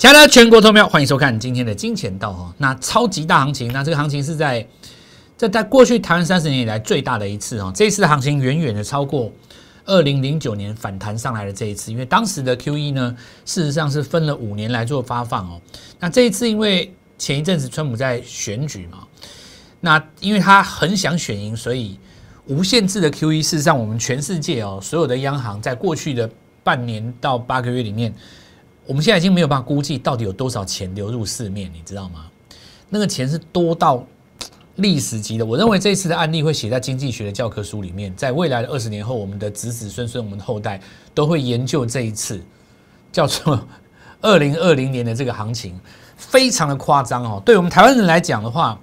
亲爱的全国投票，欢迎收看今天的金钱道哦。那超级大行情，那这个行情是在这在过去台湾三十年以来最大的一次哦。这一次的行情远远的超过二零零九年反弹上来的这一次，因为当时的 Q E 呢，事实上是分了五年来做发放哦。那这一次因为前一阵子川普在选举嘛，那因为他很想选赢，所以无限制的 Q E，事实上我们全世界哦，所有的央行在过去的半年到八个月里面。我们现在已经没有办法估计到底有多少钱流入市面，你知道吗？那个钱是多到历史级的。我认为这一次的案例会写在经济学的教科书里面，在未来的二十年后，我们的子子孙孙、我们的后代都会研究这一次叫做 二零二零年的这个行情，非常的夸张哦。对我们台湾人来讲的话，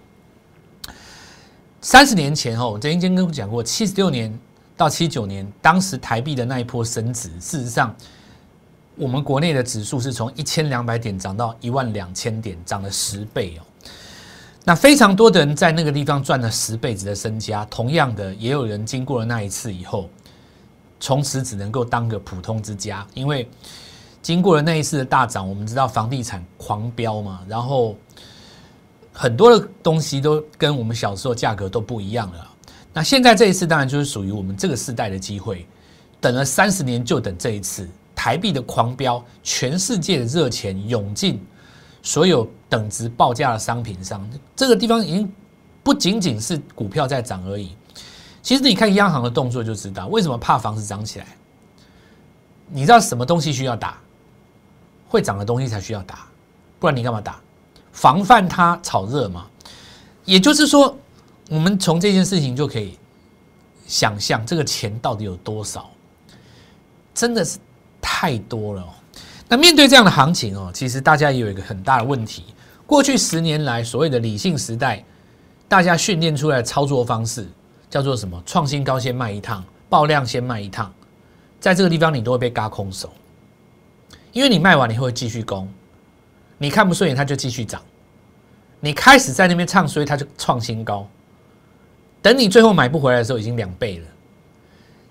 三十年前哦，我曾经跟我讲过，七十六年到七九年，当时台币的那一波升值，事实上。我们国内的指数是从一千两百点涨到一万两千点，涨了十倍哦。那非常多的人在那个地方赚了十辈子的身家，同样的，也有人经过了那一次以后，从此只能够当个普通之家，因为经过了那一次的大涨，我们知道房地产狂飙嘛，然后很多的东西都跟我们小时候价格都不一样了。那现在这一次当然就是属于我们这个时代的机会，等了三十年就等这一次。台币的狂飙，全世界的热钱涌进所有等值报价的商品上，这个地方已经不仅仅是股票在涨而已。其实你看央行的动作就知道，为什么怕房子涨起来？你知道什么东西需要打？会涨的东西才需要打，不然你干嘛打？防范它炒热嘛。也就是说，我们从这件事情就可以想象，这个钱到底有多少？真的是。太多了，那面对这样的行情哦，其实大家也有一个很大的问题。过去十年来，所谓的理性时代，大家训练出来的操作方式叫做什么？创新高先卖一趟，爆量先卖一趟，在这个地方你都会被嘎空手，因为你卖完你会继续攻，你看不顺眼它就继续涨，你开始在那边唱衰它就创新高，等你最后买不回来的时候已经两倍了。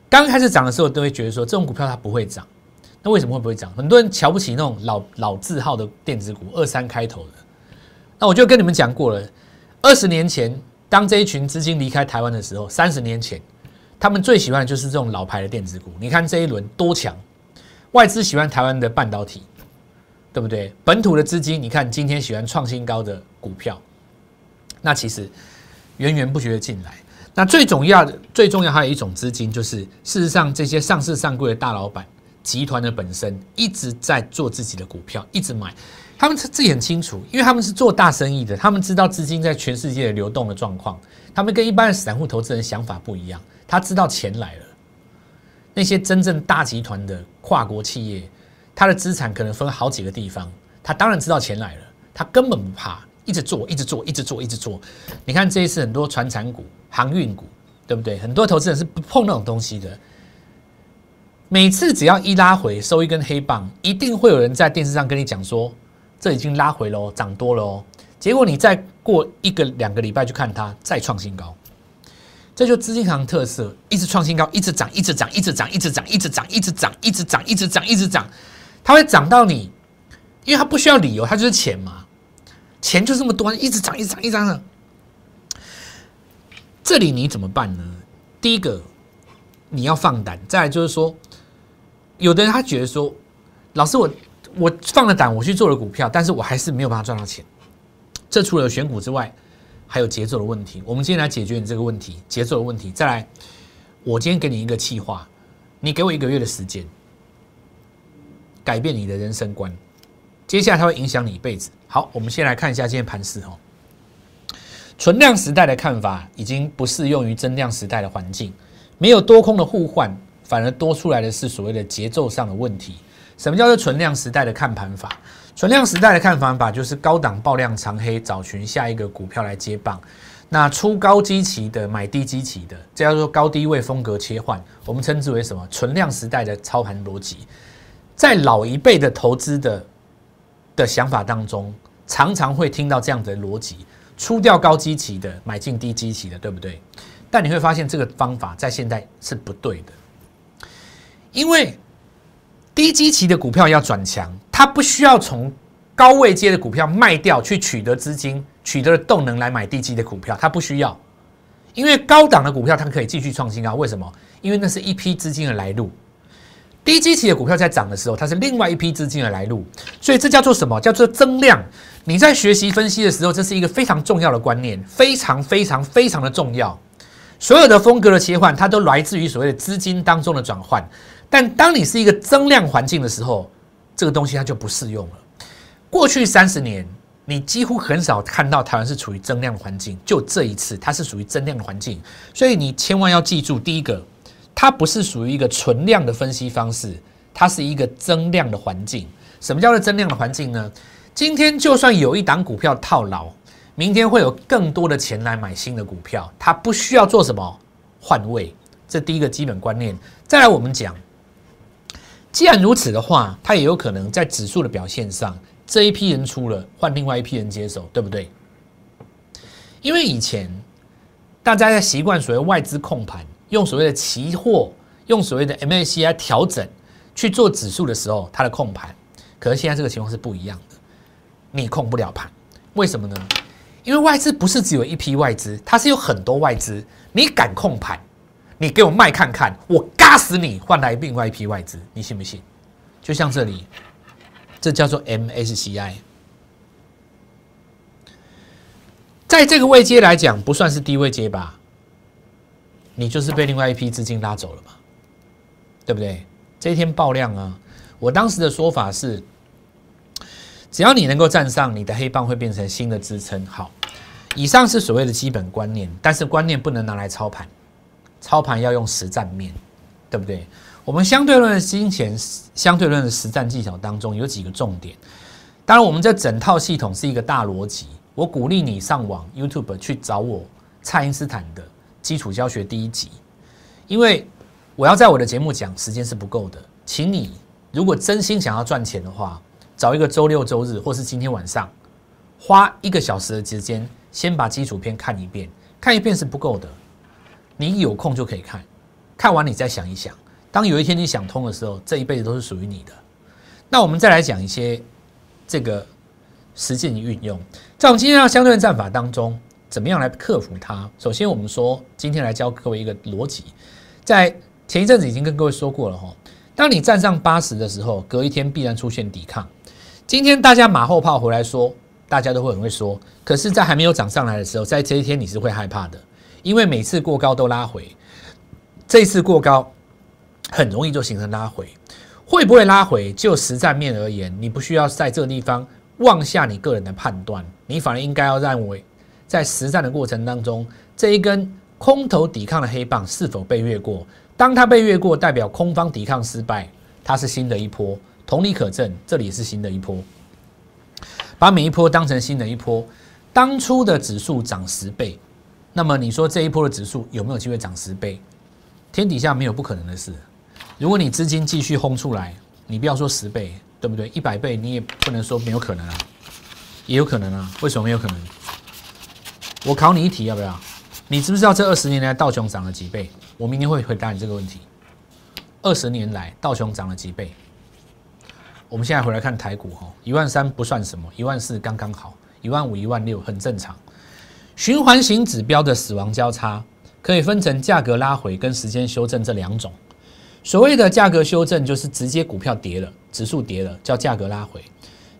刚开始涨的时候都会觉得说这种股票它不会涨。那为什么会不会涨？很多人瞧不起那种老老字号的电子股，二三开头的。那我就跟你们讲过了，二十年前当这一群资金离开台湾的时候，三十年前他们最喜欢的就是这种老牌的电子股。你看这一轮多强，外资喜欢台湾的半导体，对不对？本土的资金，你看今天喜欢创新高的股票，那其实源源不绝的进来。那最重要的、最重要还有一种资金，就是事实上这些上市上柜的大老板。集团的本身一直在做自己的股票，一直买，他们自己很清楚，因为他们是做大生意的，他们知道资金在全世界流动的状况，他们跟一般的散户投资人想法不一样，他知道钱来了，那些真正大集团的跨国企业，他的资产可能分好几个地方，他当然知道钱来了，他根本不怕，一直做，一直做，一直做，一直做。你看这一次很多船产股、航运股，对不对？很多投资人是不碰那种东西的。每次只要一拉回收一根黑棒，一定会有人在电视上跟你讲说，这已经拉回喽，涨多了哦。结果你再过一个两个礼拜去看它再创新高，这就资金行特色，一直创新高，一直涨，一直涨，一直涨，一直涨，一直涨，一直涨，一直涨，一直涨，一直涨，它会涨到你，因为它不需要理由，它就是钱嘛，钱就这么多，一直涨，一直涨，一直涨。这里你怎么办呢？第一个你要放胆，再来就是说。有的人他觉得说，老师我我放了胆我去做了股票，但是我还是没有办法赚到钱。这除了选股之外，还有节奏的问题。我们今天来解决你这个问题，节奏的问题。再来，我今天给你一个计划，你给我一个月的时间，改变你的人生观。接下来它会影响你一辈子。好，我们先来看一下今天盘势哦。存量时代的看法已经不适用于增量时代的环境，没有多空的互换。反而多出来的是所谓的节奏上的问题。什么叫做存量时代的看盘法？存量时代的看盘法就是高档爆量长黑，找寻下一个股票来接棒。那出高基期的买低基期的，这叫做高低位风格切换。我们称之为什么？存量时代的操盘逻辑。在老一辈的投资的的想法当中，常常会听到这样的逻辑：出掉高基期的，买进低基期的，对不对？但你会发现这个方法在现在是不对的。因为低基期的股票要转强，它不需要从高位接的股票卖掉，去取得资金，取得了动能来买低基的股票，它不需要，因为高档的股票它可以继续创新高。为什么？因为那是一批资金的来路。低基期的股票在涨的时候，它是另外一批资金的来路，所以这叫做什么？叫做增量。你在学习分析的时候，这是一个非常重要的观念，非常非常非常的重要。所有的风格的切换，它都来自于所谓的资金当中的转换。但当你是一个增量环境的时候，这个东西它就不适用了。过去三十年，你几乎很少看到台湾是处于增量环境，就这一次它是属于增量环境。所以你千万要记住，第一个。它不是属于一个存量的分析方式，它是一个增量的环境。什么叫做增量的环境呢？今天就算有一档股票套牢，明天会有更多的钱来买新的股票，它不需要做什么换位。这第一个基本观念。再来，我们讲，既然如此的话，它也有可能在指数的表现上，这一批人出了，换另外一批人接手，对不对？因为以前大家在习惯所谓外资控盘。用所谓的期货，用所谓的 MACI 调整去做指数的时候，它的控盘。可是现在这个情况是不一样的，你控不了盘，为什么呢？因为外资不是只有一批外资，它是有很多外资。你敢控盘，你给我卖看看，我嘎死你，换来另外一批外资，你信不信？就像这里，这叫做 MSCI，在这个位阶来讲，不算是低位阶吧？你就是被另外一批资金拉走了嘛，对不对？这一天爆量啊！我当时的说法是，只要你能够站上，你的黑棒会变成新的支撑。好，以上是所谓的基本观念，但是观念不能拿来操盘，操盘要用实战面对不对？我们相对论的金钱相对论的实战技巧当中有几个重点。当然，我们这整套系统是一个大逻辑。我鼓励你上网 YouTube 去找我蔡因斯坦的。基础教学第一集，因为我要在我的节目讲，时间是不够的，请你如果真心想要赚钱的话，找一个周六周日，或是今天晚上，花一个小时的时间，先把基础片看一遍，看一遍是不够的，你有空就可以看，看完你再想一想，当有一天你想通的时候，这一辈子都是属于你的。那我们再来讲一些这个实践运用，在我们今天的相对战法当中。怎么样来克服它？首先，我们说今天来教各位一个逻辑，在前一阵子已经跟各位说过了哈。当你站上八十的时候，隔一天必然出现抵抗。今天大家马后炮回来说，大家都会很会说。可是，在还没有涨上来的时候，在这一天你是会害怕的，因为每次过高都拉回，这次过高很容易就形成拉回。会不会拉回？就实战面而言，你不需要在这个地方妄下你个人的判断，你反而应该要认为。在实战的过程当中，这一根空头抵抗的黑棒是否被越过？当它被越过，代表空方抵抗失败，它是新的一波。同理可证，这里是新的一波。把每一波当成新的一波。当初的指数涨十倍，那么你说这一波的指数有没有机会涨十倍？天底下没有不可能的事。如果你资金继续轰出来，你不要说十倍，对不对？一百倍你也不能说没有可能啊，也有可能啊。为什么没有可能？我考你一题，要不要？你知不知道这二十年来道琼涨了几倍？我明天会回答你这个问题。二十年来道琼涨了几倍？我们现在回来看台股哈，一万三不算什么，一万四刚刚好，一万五、一万六很正常。循环型指标的死亡交叉可以分成价格拉回跟时间修正这两种。所谓的价格修正就是直接股票跌了，指数跌了，叫价格拉回；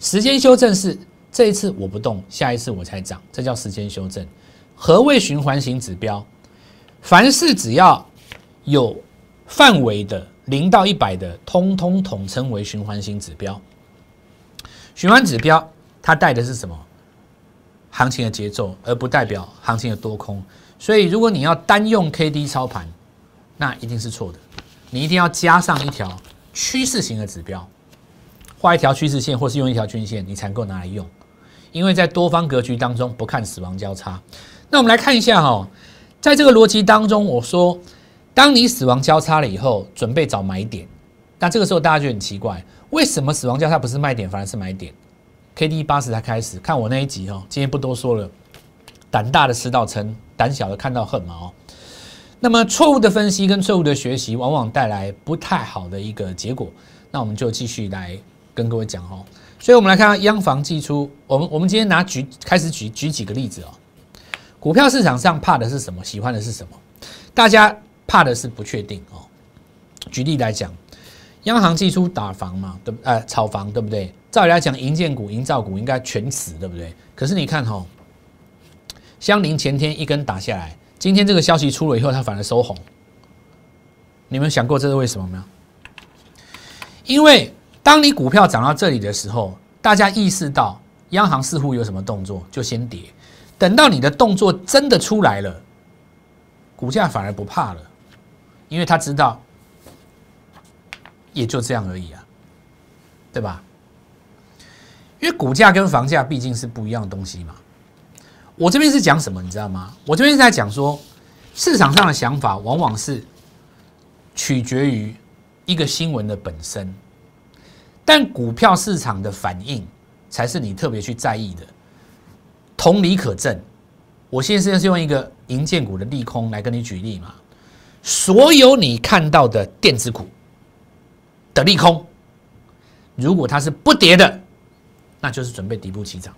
时间修正是。这一次我不动，下一次我才涨，这叫时间修正。何谓循环型指标？凡是只要有范围的零到一百的，通通统称为循环型指标。循环指标它带的是什么？行情的节奏，而不代表行情的多空。所以，如果你要单用 K D 操盘，那一定是错的。你一定要加上一条趋势型的指标，画一条趋势线，或是用一条均线，你才能够拿来用。因为在多方格局当中不看死亡交叉，那我们来看一下哈，在这个逻辑当中，我说，当你死亡交叉了以后，准备找买点，那这个时候大家就很奇怪，为什么死亡交叉不是卖点，反而是买点？K D 八十才开始看我那一集哦，今天不多说了，胆大的吃到撑，胆小的看到恨嘛哦。那么错误的分析跟错误的学习，往往带来不太好的一个结果。那我们就继续来跟各位讲哦。所以我们来看看央行寄出，我们我们今天拿举开始举举几个例子哦。股票市场上怕的是什么？喜欢的是什么？大家怕的是不确定哦。举例来讲，央行寄出打房嘛，对不？呃，炒房对不对？照理来讲，营建股、营造股应该全死，对不对？可是你看哈，相邻前天一根打下来，今天这个消息出了以后，它反而收红。你们想过这是为什么没有？因为当你股票涨到这里的时候，大家意识到央行似乎有什么动作，就先跌。等到你的动作真的出来了，股价反而不怕了，因为他知道也就这样而已啊，对吧？因为股价跟房价毕竟是不一样的东西嘛。我这边是讲什么，你知道吗？我这边是在讲说，市场上的想法往往是取决于一个新闻的本身，但股票市场的反应才是你特别去在意的。同理可证，我现在是用一个银建股的利空来跟你举例嘛。所有你看到的电子股的利空，如果它是不跌的，那就是准备底部起涨，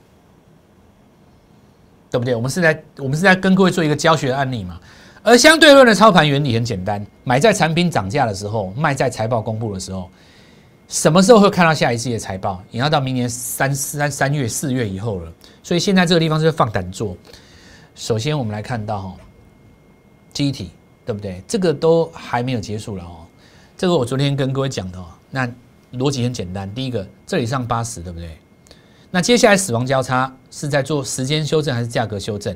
对不对？我们是在我们是在跟各位做一个教学案例嘛。而相对论的操盘原理很简单，买在产品涨价的时候，卖在财报公布的时候。什么时候会看到下一季的财报？也要到明年三三三月四月以后了。所以现在这个地方是放胆做。首先我们来看到哈，机体对不对？这个都还没有结束了哦。这个我昨天跟各位讲的哦。那逻辑很简单，第一个这里上八十对不对？那接下来死亡交叉是在做时间修正还是价格修正？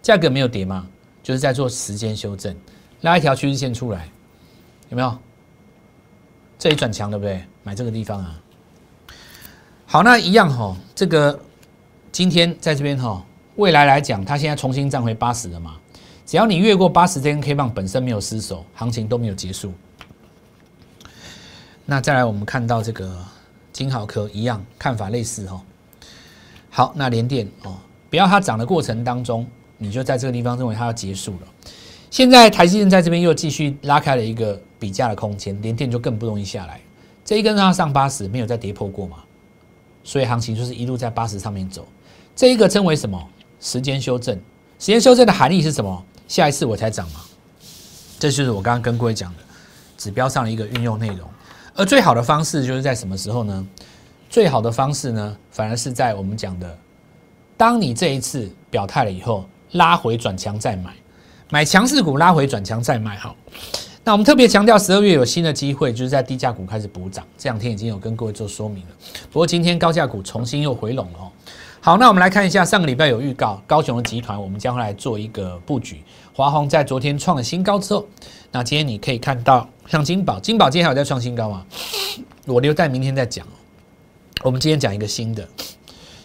价格没有跌嘛，就是在做时间修正，拉一条趋势线出来，有没有？这里转强对不对？买这个地方啊，好，那一样哈。这个今天在这边哈，未来来讲，它现在重新站回八十了嘛。只要你越过八十这根 K 棒本身没有失手，行情都没有结束。那再来，我们看到这个金豪科一样看法类似哈。好，那连电哦，不要它涨的过程当中，你就在这个地方认为它要结束了。现在台积电在这边又继续拉开了一个比价的空间，连电就更不容易下来。这一根让它上八十，没有再跌破过嘛，所以行情就是一路在八十上面走。这一个称为什么？时间修正。时间修正的含义是什么？下一次我才涨嘛。这就是我刚刚跟各位讲的指标上的一个运用内容。而最好的方式就是在什么时候呢？最好的方式呢，反而是在我们讲的，当你这一次表态了以后，拉回转强再买，买强势股拉回转强再买，好。那我们特别强调，十二月有新的机会，就是在低价股开始补涨。这两天已经有跟各位做说明了。不过今天高价股重新又回笼了。好，那我们来看一下，上个礼拜有预告，高雄的集团我们将会来做一个布局。华虹在昨天创了新高之后，那今天你可以看到，像金宝，金宝今天还有在创新高吗？我留在明天再讲。我们今天讲一个新的，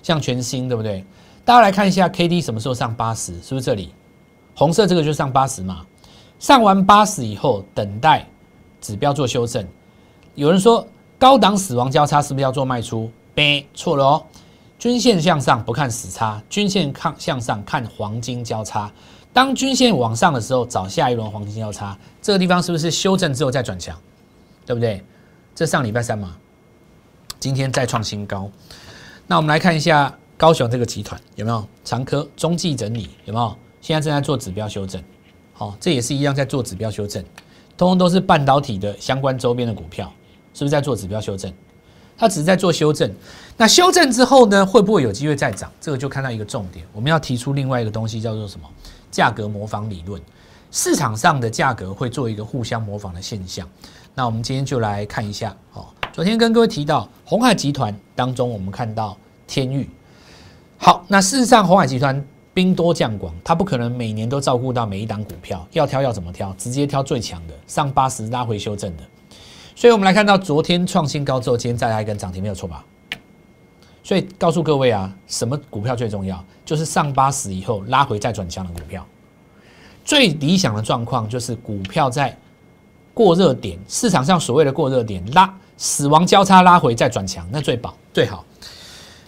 像全新，对不对？大家来看一下，K D 什么时候上八十？是不是这里？红色这个就上八十嘛？上完八十以后，等待指标做修正。有人说高档死亡交叉是不是要做卖出？别错了哦，均线向上不看死叉，均线看向上看黄金交叉。当均线往上的时候，找下一轮黄金交叉。这个地方是不是修正之后再转强？对不对？这上礼拜三嘛，今天再创新高。那我们来看一下高雄这个集团有没有长科中继整理？有没有？现在正在做指标修正。好，这也是一样在做指标修正，通通都是半导体的相关周边的股票，是不是在做指标修正？它只是在做修正。那修正之后呢，会不会有机会再涨？这个就看到一个重点，我们要提出另外一个东西，叫做什么？价格模仿理论。市场上的价格会做一个互相模仿的现象。那我们今天就来看一下。哦，昨天跟各位提到红海集团当中，我们看到天域。好，那事实上红海集团。兵多将广，他不可能每年都照顾到每一档股票，要挑要怎么挑？直接挑最强的，上八十拉回修正的。所以，我们来看到昨天创新高之后，今天再来一根涨停，没有错吧？所以告诉各位啊，什么股票最重要？就是上八十以后拉回再转强的股票。最理想的状况就是股票在过热点，市场上所谓的过热点拉死亡交叉拉回再转强，那最保最好。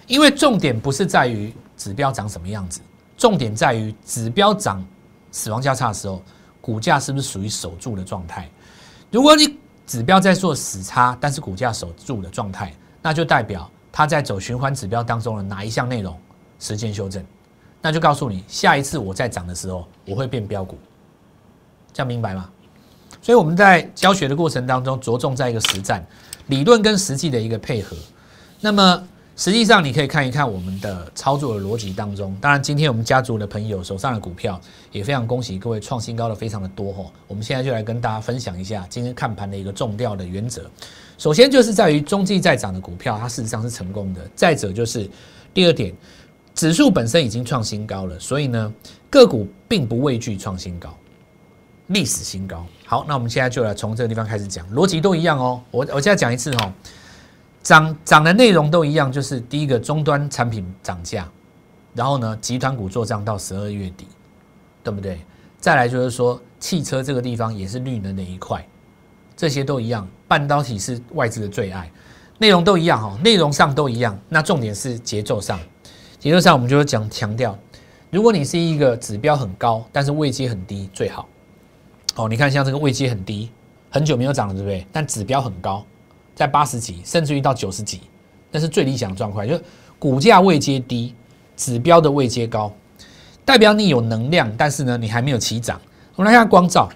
因为重点不是在于指标长什么样子。重点在于指标涨、死亡交叉的时候，股价是不是属于守住的状态？如果你指标在做死叉，但是股价守住的状态，那就代表它。在走循环指标当中的哪一项内容时间修正，那就告诉你，下一次我在涨的时候，我会变标股，这样明白吗？所以我们在教学的过程当中，着重在一个实战理论跟实际的一个配合。那么实际上你可以看一看我们的操作的逻辑当中，当然今天我们家族的朋友手上的股票也非常恭喜各位创新高的非常的多哈。我们现在就来跟大家分享一下今天看盘的一个重调的原则。首先就是在于中继在涨的股票，它事实上是成功的。再者就是第二点，指数本身已经创新高了，所以呢个股并不畏惧创新高，历史新高。好，那我们现在就来从这个地方开始讲，逻辑都一样哦。我我现在讲一次哦。涨涨的内容都一样，就是第一个终端产品涨价，然后呢，集团股做账到十二月底，对不对？再来就是说，汽车这个地方也是绿能的一块，这些都一样。半导体是外资的最爱，内容都一样哈，内容上都一样。那重点是节奏上，节奏上我们就会讲强调，如果你是一个指标很高，但是位阶很低，最好。哦，你看像这个位阶很低，很久没有涨了，对不对？但指标很高。在八十几，甚至于到九十几，那是最理想的状况。就是股价位阶低，指标的位阶高，代表你有能量，但是呢，你还没有起涨。我们来看光照，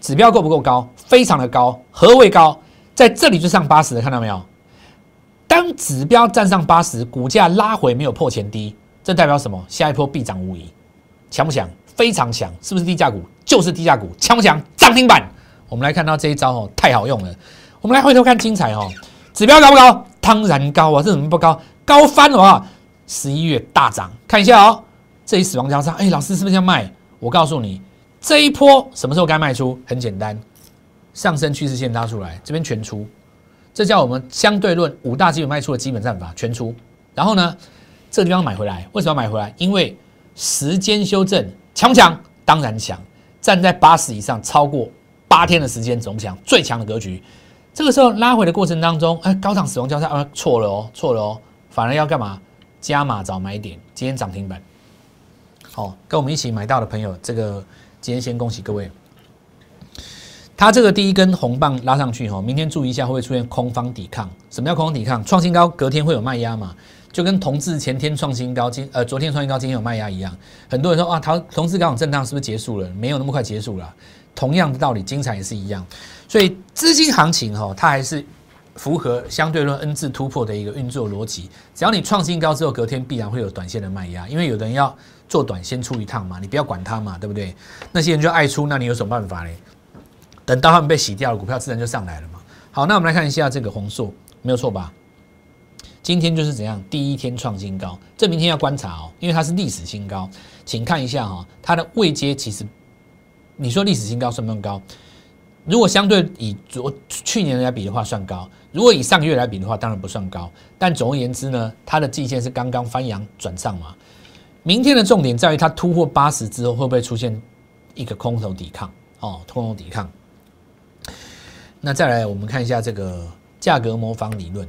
指标够不够高？非常的高，何谓高？在这里就上八十的，看到没有？当指标站上八十，股价拉回没有破前低，这代表什么？下一波必涨无疑，强不强？非常强，是不是低价股？就是低价股，强不强？涨停板。我们来看到这一招哦，太好用了。我们来回头看精彩哦，指标高不高？当然高啊，这怎么不高？高翻了啊！十一月大涨，看一下哦，这一死亡交叉，哎，老师是不是要卖？我告诉你，这一波什么时候该卖出？很简单，上升趋势线拉出来，这边全出，这叫我们相对论五大基本卖出的基本战法，全出。然后呢，这个地方买回来，为什么要买回来？因为时间修正强不强？当然强，站在八十以上，超过八天的时间总强，最强的格局。这个时候拉回的过程当中，哎，高档死亡交叉啊，错了哦，错了哦，反而要干嘛？加码找买点，今天涨停板。好，跟我们一起买到的朋友，这个今天先恭喜各位。它这个第一根红棒拉上去哈，明天注意一下会不会出现空方抵抗？什么叫空方抵抗？创新高隔天会有卖压嘛？就跟同志前天创新高，今呃昨天创新高，今天有卖压一样。很多人说啊，同同志刚好震荡是不是结束了？没有那么快结束了。同样的道理，精彩也是一样。所以资金行情哈，它还是符合相对论 N 字突破的一个运作逻辑。只要你创新高之后，隔天必然会有短线的卖压，因为有的人要做短先出一趟嘛，你不要管它嘛，对不对？那些人就爱出，那你有什么办法嘞？等到他们被洗掉了，股票自然就上来了嘛。好，那我们来看一下这个红硕，没有错吧？今天就是怎样，第一天创新高，这明天要观察哦，因为它是历史新高，请看一下哈，它的位阶其实，你说历史新高算不算高？如果相对以昨去年来比的话，算高；如果以上个月来比的话，当然不算高。但总而言之呢，它的季线是刚刚翻阳转上嘛。明天的重点在于它突破八十之后，会不会出现一个空头抵抗？哦，空头抵抗。那再来，我们看一下这个价格模仿理论。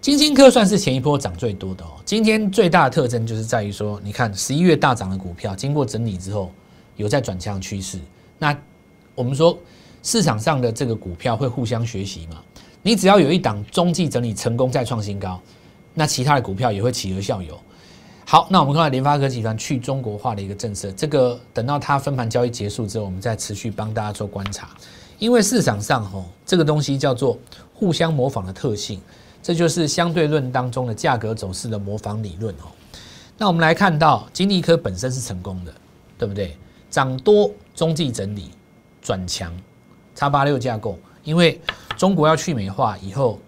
金星科算是前一波涨最多的哦。今天最大的特征就是在于说，你看十一月大涨的股票，经过整理之后，有在转向趋势。那我们说。市场上的这个股票会互相学习嘛？你只要有一档中继整理成功再创新高，那其他的股票也会企鹅效尤。好，那我们看到联发科集团去中国化的一个政策，这个等到它分盘交易结束之后，我们再持续帮大家做观察。因为市场上吼这个东西叫做互相模仿的特性，这就是相对论当中的价格走势的模仿理论哦。那我们来看到金立科本身是成功的，对不对？涨多中继整理转强。叉八六架构，因为中国要去美化以后，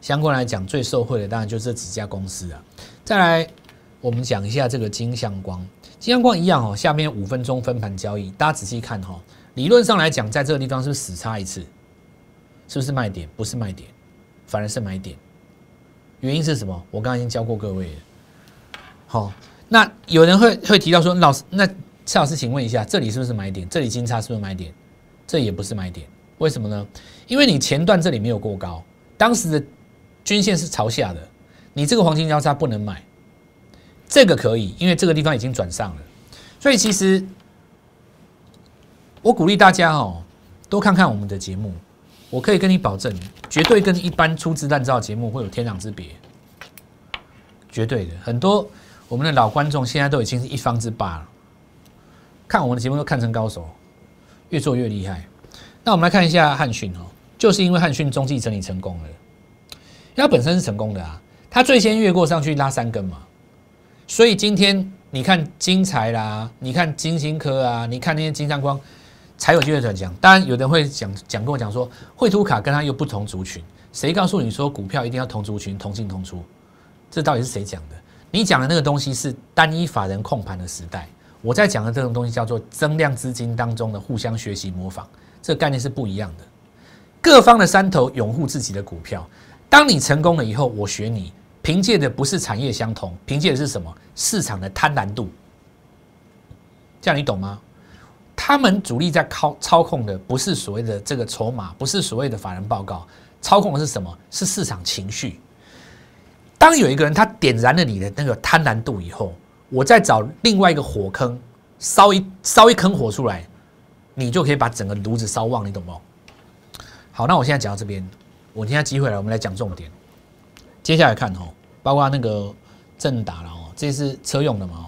相关来讲最受惠的当然就这几家公司啊。再来，我们讲一下这个金相光，金相光一样哦，下面五分钟分盘交易，大家仔细看哈。理论上来讲，在这个地方是不是死叉一次？是不是卖点？不是卖点，反而是买点。原因是什么？我刚刚已经教过各位了。好，那有人会会提到说，老师，那蔡老师，请问一下，这里是不是买点？这里金叉是不是买点？这也不是买点。为什么呢？因为你前段这里没有过高，当时的均线是朝下的，你这个黄金交叉不能买，这个可以，因为这个地方已经转上了。所以其实我鼓励大家哦，多看看我们的节目，我可以跟你保证，绝对跟一般粗制滥造节目会有天壤之别。绝对的。很多我们的老观众现在都已经是一方之霸了，看我们的节目都看成高手，越做越厉害。那我们来看一下汉讯哦，就是因为汉讯中继整理成功了，因为它本身是成功的啊，它最先越过上去拉三根嘛，所以今天你看金财啦，你看金星科啊，你看那些金相光。才有机会转强。当然，有人会讲讲跟我讲说，绘图卡跟它又不同族群，谁告诉你说股票一定要同族群同进同出？这到底是谁讲的？你讲的那个东西是单一法人控盘的时代，我在讲的这种东西叫做增量资金当中的互相学习模仿，这个概念是不一样的。各方的山头拥护自己的股票，当你成功了以后，我学你，凭借的不是产业相同，凭借的是什么？市场的贪婪度。这样你懂吗？他们主力在操操控的不是所谓的这个筹码，不是所谓的法人报告，操控的是什么？是市场情绪。当有一个人他点燃了你的那个贪婪度以后，我再找另外一个火坑烧一烧一坑火出来，你就可以把整个炉子烧旺，你懂不？好，那我现在讲到这边，我现在机会来，我们来讲重点。接下来看哦，包括那个正打了哦，这是车用的嘛？哦，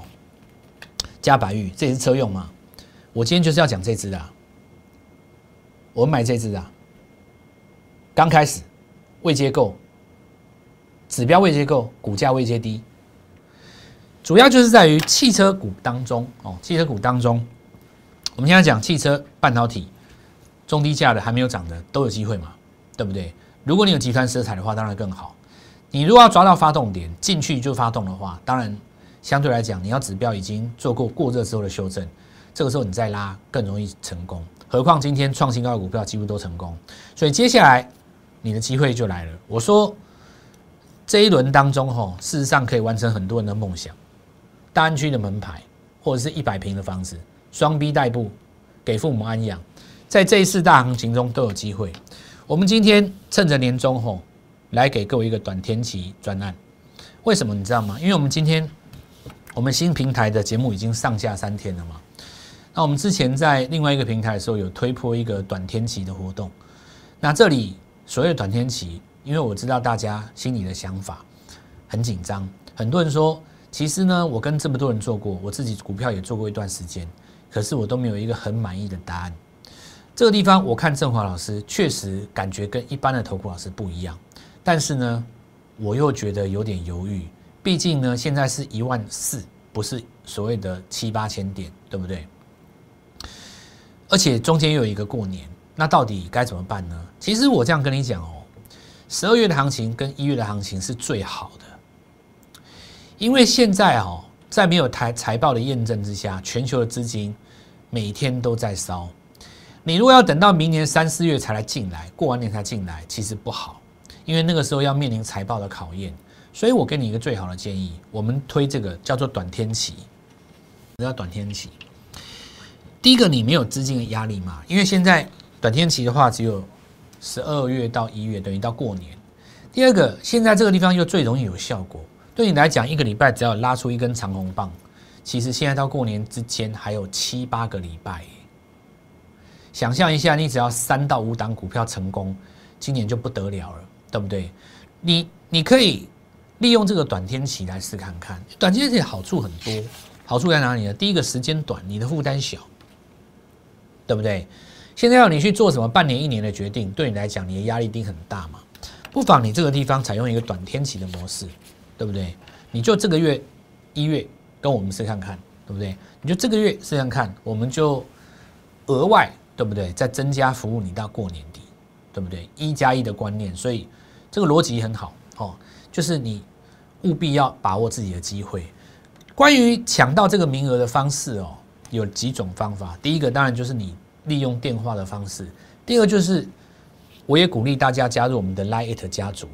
加白玉，这也是车用嘛？我今天就是要讲这只的，我买这只啊，刚开始未接够，指标未接够，股价未接低，主要就是在于汽车股当中哦，汽车股当中，我们现在讲汽车半导体中低价的还没有涨的都有机会嘛，对不对？如果你有集团色彩的话，当然更好。你如果要抓到发动点进去就发动的话，当然相对来讲，你要指标已经做过过热之后的修正。这个时候你再拉更容易成功，何况今天创新高的股票几乎都成功，所以接下来你的机会就来了。我说这一轮当中，吼，事实上可以完成很多人的梦想，大安区的门牌或者是一百平的房子，双 B 代步，给父母安养，在这一次大行情中都有机会。我们今天趁着年终吼，来给各位一个短天期专案，为什么你知道吗？因为我们今天我们新平台的节目已经上架三天了嘛。那我们之前在另外一个平台的时候，有推破一个短天期的活动。那这里所谓短天期，因为我知道大家心里的想法很紧张，很多人说，其实呢，我跟这么多人做过，我自己股票也做过一段时间，可是我都没有一个很满意的答案。这个地方，我看振华老师确实感觉跟一般的投顾老师不一样，但是呢，我又觉得有点犹豫，毕竟呢，现在是一万四，不是所谓的七八千点，对不对？而且中间又有一个过年，那到底该怎么办呢？其实我这样跟你讲哦，十二月的行情跟一月的行情是最好的，因为现在哦，在没有财财报的验证之下，全球的资金每天都在烧。你如果要等到明年三四月才来进来，过完年才进来，其实不好，因为那个时候要面临财报的考验。所以我给你一个最好的建议，我们推这个叫做短天期，叫短天期。第一个，你没有资金的压力嘛？因为现在短天期的话，只有十二月到一月，等于到过年。第二个，现在这个地方又最容易有效果。对你来讲，一个礼拜只要拉出一根长红棒，其实现在到过年之间还有七八个礼拜。想象一下，你只要三到五档股票成功，今年就不得了了，对不对？你你可以利用这个短天期来试看看。短天期好处很多，好处在哪里呢？第一个，时间短，你的负担小。对不对？现在要你去做什么半年、一年的决定，对你来讲，你的压力一定很大嘛。不妨你这个地方采用一个短天期的模式，对不对？你就这个月一月跟我们试看看，对不对？你就这个月试看看，我们就额外对不对？再增加服务你到过年底，对不对？一加一的观念，所以这个逻辑很好哦。就是你务必要把握自己的机会。关于抢到这个名额的方式哦。有几种方法，第一个当然就是你利用电话的方式，第二就是我也鼓励大家加入我们的 Lite 家族。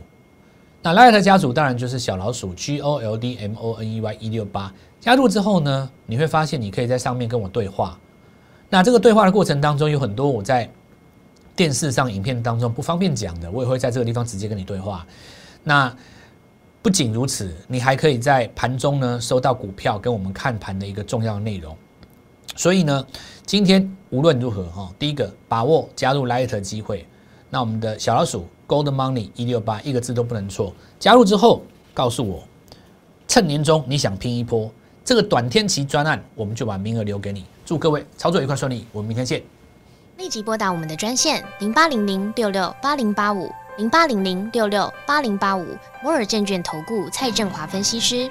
那 Lite 家族当然就是小老鼠 G O L D M O N E Y 一六八，加入之后呢，你会发现你可以在上面跟我对话。那这个对话的过程当中，有很多我在电视上影片当中不方便讲的，我也会在这个地方直接跟你对话。那不仅如此，你还可以在盘中呢收到股票跟我们看盘的一个重要内容。所以呢，今天无论如何哈，第一个把握加入 Light 机会。那我们的小老鼠 Gold Money 一六八一个字都不能错。加入之后告诉我趁年终你想拼一波，这个短天期专案，我们就把名额留给你。祝各位操作愉快顺利，我们明天见。立即拨打我们的专线零八零零六六八零八五零八零零六六八零八五摩尔证券投顾蔡振华分析师。